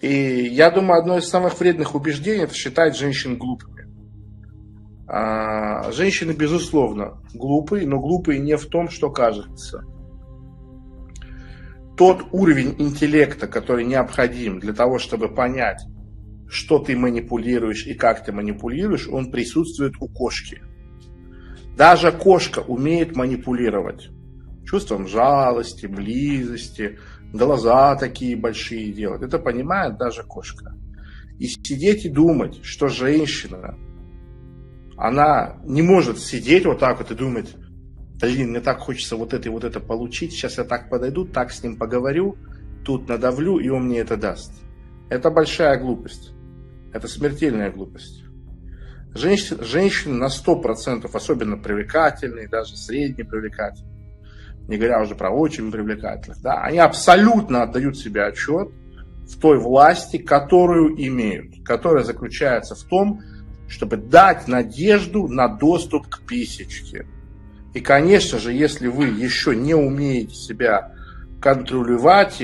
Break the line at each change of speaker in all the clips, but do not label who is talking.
И я думаю, одно из самых вредных убеждений – это считать женщин глупыми. А, женщины, безусловно, глупые, но глупые не в том, что кажется. Тот уровень интеллекта, который необходим для того, чтобы понять, что ты манипулируешь и как ты манипулируешь, он присутствует у кошки. Даже кошка умеет манипулировать чувством жалости, близости, глаза такие большие делать. Это понимает даже кошка. И сидеть и думать, что женщина, она не может сидеть вот так вот и думать, блин, мне так хочется вот это и вот это получить, сейчас я так подойду, так с ним поговорю, тут надавлю, и он мне это даст. Это большая глупость. Это смертельная глупость. Женщины, женщины на 100% особенно привлекательные, даже средне привлекательные, не говоря уже про очень привлекательных, да, они абсолютно отдают себе отчет в той власти, которую имеют, которая заключается в том, чтобы дать надежду на доступ к писечке. И, конечно же, если вы еще не умеете себя контролировать,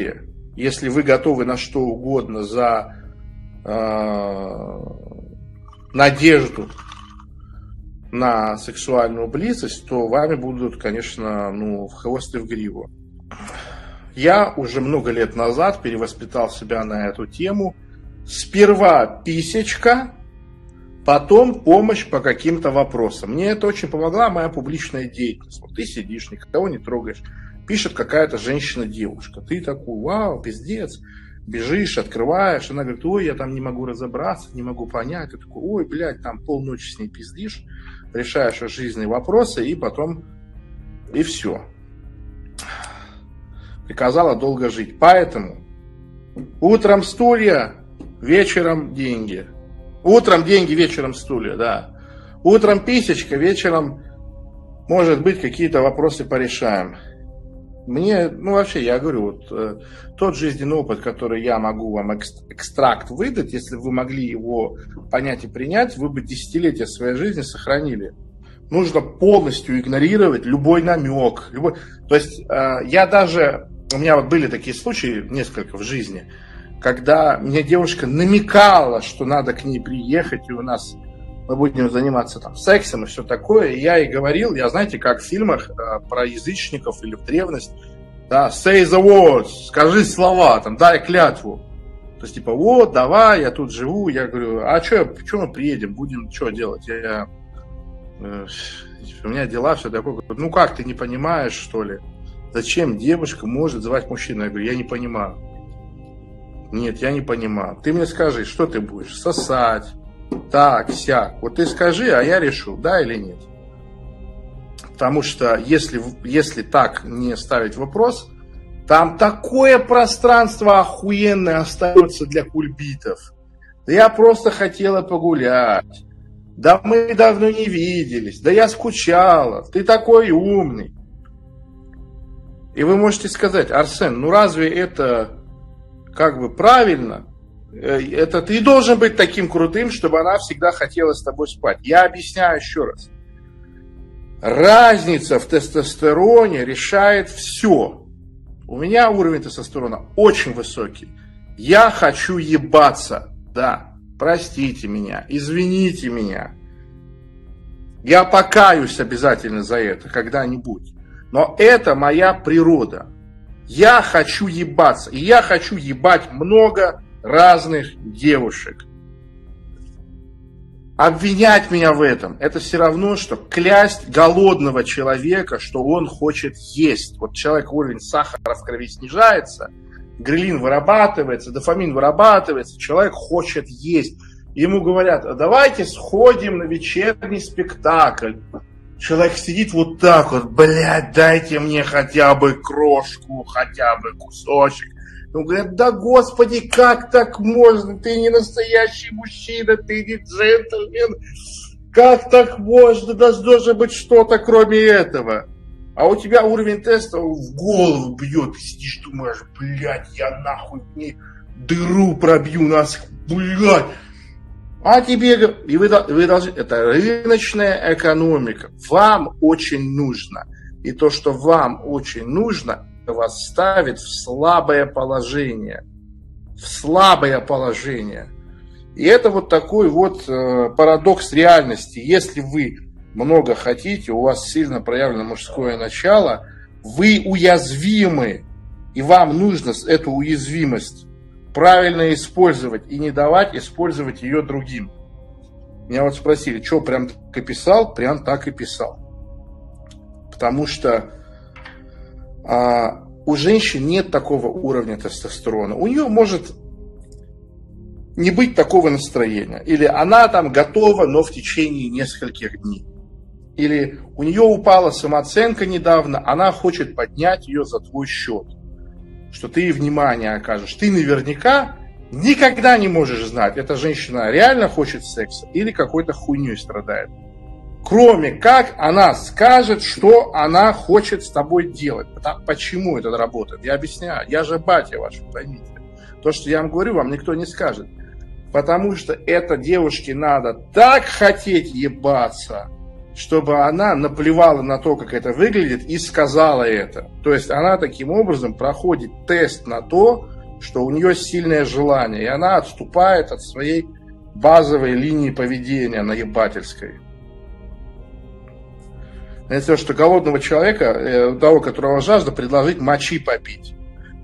если вы готовы на что угодно за э, надежду на сексуальную близость, то вами будут, конечно, ну, в хвост и в гриву. Я уже много лет назад перевоспитал себя на эту тему. Сперва писечка, Потом помощь по каким-то вопросам. Мне это очень помогла моя публичная деятельность. Вот ты сидишь, никого не трогаешь. Пишет какая-то женщина-девушка. Ты такой, вау, пиздец. Бежишь, открываешь. Она говорит, ой, я там не могу разобраться, не могу понять. Ты такой, ой, блядь, там полночи с ней пиздишь. Решаешь жизненные вопросы и потом... И все. Приказала долго жить. Поэтому утром стулья, вечером деньги. Утром деньги, вечером стулья, да. Утром писечка, вечером, может быть, какие-то вопросы порешаем. Мне, ну вообще, я говорю, вот э, тот жизненный опыт, который я могу вам экстракт выдать, если вы могли его понять и принять, вы бы десятилетия своей жизни сохранили. Нужно полностью игнорировать любой намек. Любой... То есть э, я даже, у меня вот были такие случаи несколько в жизни, когда мне девушка намекала, что надо к ней приехать, и у нас мы будем заниматься там сексом и все такое. И я ей говорил, я знаете, как в фильмах э, про язычников или в древность, да, say the words, скажи слова, там, дай клятву. То есть, типа, вот, давай, я тут живу. Я говорю, а что, что мы приедем, будем что делать? Я, э, у меня дела, все такое. Ну как, ты не понимаешь, что ли? Зачем девушка может звать мужчину? Я говорю, я не понимаю. Нет, я не понимаю. Ты мне скажи, что ты будешь? Сосать? Так, сяк. Вот ты скажи, а я решу, да или нет. Потому что если, если так не ставить вопрос, там такое пространство охуенное остается для кульбитов. Я просто хотела погулять. Да мы давно не виделись. Да я скучала. Ты такой умный. И вы можете сказать, Арсен, ну разве это как бы правильно, это ты должен быть таким крутым, чтобы она всегда хотела с тобой спать. Я объясняю еще раз. Разница в тестостероне решает все. У меня уровень тестостерона очень высокий. Я хочу ебаться. Да, простите меня, извините меня. Я покаюсь обязательно за это когда-нибудь. Но это моя природа. Я хочу ебаться. И я хочу ебать много разных девушек. Обвинять меня в этом, это все равно, что клясть голодного человека, что он хочет есть. Вот человек уровень сахара в крови снижается, грелин вырабатывается, дофамин вырабатывается, человек хочет есть. Ему говорят, давайте сходим на вечерний спектакль. Человек сидит вот так вот, блядь, дайте мне хотя бы крошку, хотя бы кусочек. Он говорит, да господи, как так можно? Ты не настоящий мужчина, ты не джентльмен. Как так можно? Должно быть что-то кроме этого. А у тебя уровень теста в голову бьет. Ты сидишь, думаешь, блядь, я нахуй не дыру пробью нас, блядь. А тебе, и вы, вы должны, это рыночная экономика. Вам очень нужно. И то, что вам очень нужно, вас ставит в слабое положение. в слабое положение. И это вот такой вот э, парадокс реальности. Если вы много хотите, у вас сильно проявлено мужское начало, вы уязвимы, и вам нужно эту уязвимость правильно использовать и не давать использовать ее другим. Меня вот спросили, что прям так и писал? Прям так и писал. Потому что а, у женщин нет такого уровня тестостерона. У нее может не быть такого настроения. Или она там готова, но в течение нескольких дней. Или у нее упала самооценка недавно, она хочет поднять ее за твой счет. Что ты ей внимание окажешь. Ты наверняка никогда не можешь знать, эта женщина реально хочет секса или какой-то хуйней страдает. Кроме как она скажет, что она хочет с тобой делать. Почему это работает? Я объясняю. Я же батя ваш, поймите. То, что я вам говорю, вам никто не скажет. Потому что это девушке надо так хотеть ебаться, чтобы она наплевала на то, как это выглядит, и сказала это. То есть она таким образом проходит тест на то, что у нее сильное желание, и она отступает от своей базовой линии поведения наебательской. Это что голодного человека, э, того, которого жажда, предложить мочи попить.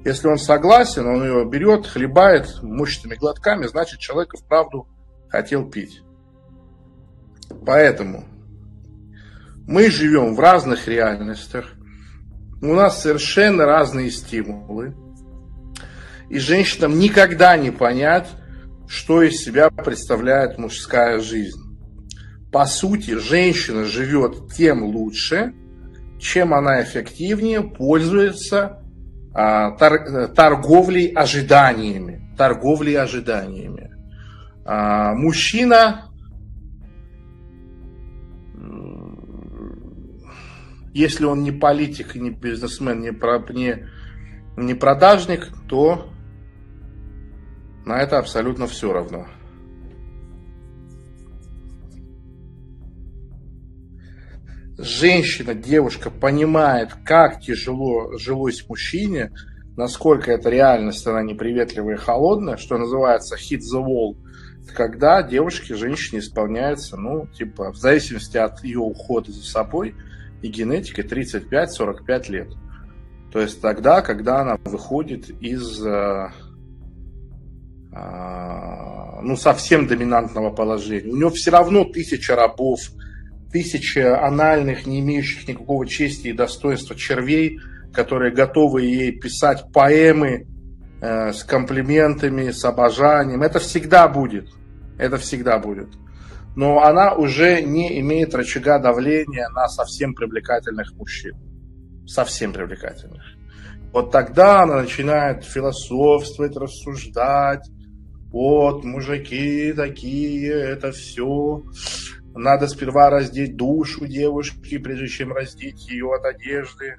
Если он согласен, он ее берет, хлебает мощными глотками, значит, человек вправду хотел пить. Поэтому мы живем в разных реальностях, у нас совершенно разные стимулы, и женщинам никогда не понять, что из себя представляет мужская жизнь. По сути, женщина живет тем лучше, чем она эффективнее пользуется а, торговлей ожиданиями. Торговлей ожиданиями. А, мужчина если он не политик, не бизнесмен, не, не, не продажник, то на это абсолютно все равно. Женщина, девушка понимает, как тяжело жилось мужчине, насколько эта реальность, она неприветливая и холодная, что называется hit the wall, когда девушке, женщине исполняется, ну, типа, в зависимости от ее ухода за собой – и генетикой 35-45 лет. То есть тогда, когда она выходит из э, э, ну, совсем доминантного положения. У нее все равно тысяча рабов, тысяча анальных, не имеющих никакого чести и достоинства червей, которые готовы ей писать поэмы э, с комплиментами, с обожанием. Это всегда будет. Это всегда будет но она уже не имеет рычага давления на совсем привлекательных мужчин. Совсем привлекательных. Вот тогда она начинает философствовать, рассуждать. Вот, мужики такие, это все. Надо сперва раздеть душу девушки, прежде чем раздеть ее от одежды.